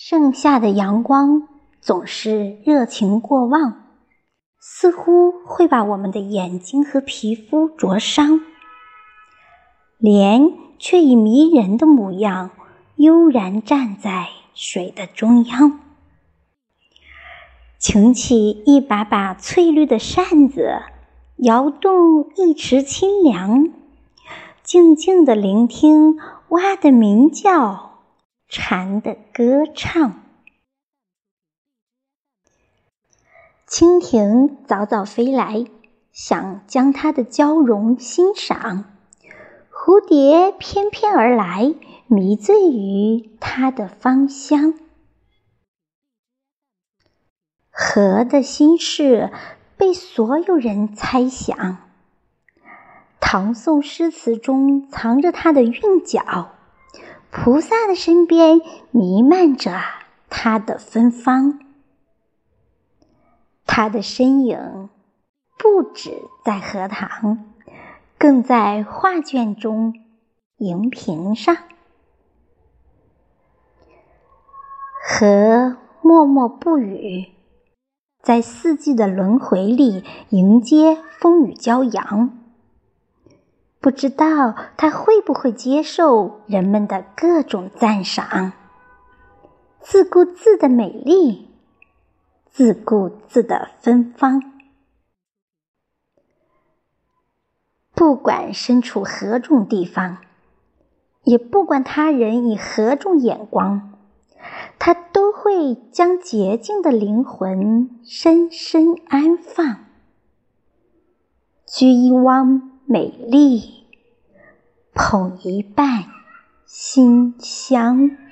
盛夏的阳光总是热情过旺，似乎会把我们的眼睛和皮肤灼伤。莲却以迷人的模样悠然站在水的中央，擎起一把把翠绿的扇子，摇动一池清凉，静静地聆听蛙的鸣叫。蝉的歌唱，蜻蜓早早飞来，想将它的娇容欣赏；蝴蝶翩翩而来，迷醉于它的芳香。河的心事被所有人猜想，唐宋诗词中藏着它的韵脚。菩萨的身边弥漫着他的芬芳，他的身影不止在荷塘，更在画卷中、荧屏上。和默默不语，在四季的轮回里迎接风雨骄阳。不知道他会不会接受人们的各种赞赏。自顾自的美丽，自顾自的芬芳。不管身处何种地方，也不管他人以何种眼光，他都会将洁净的灵魂深深安放。居一汪。美丽，捧一半馨香。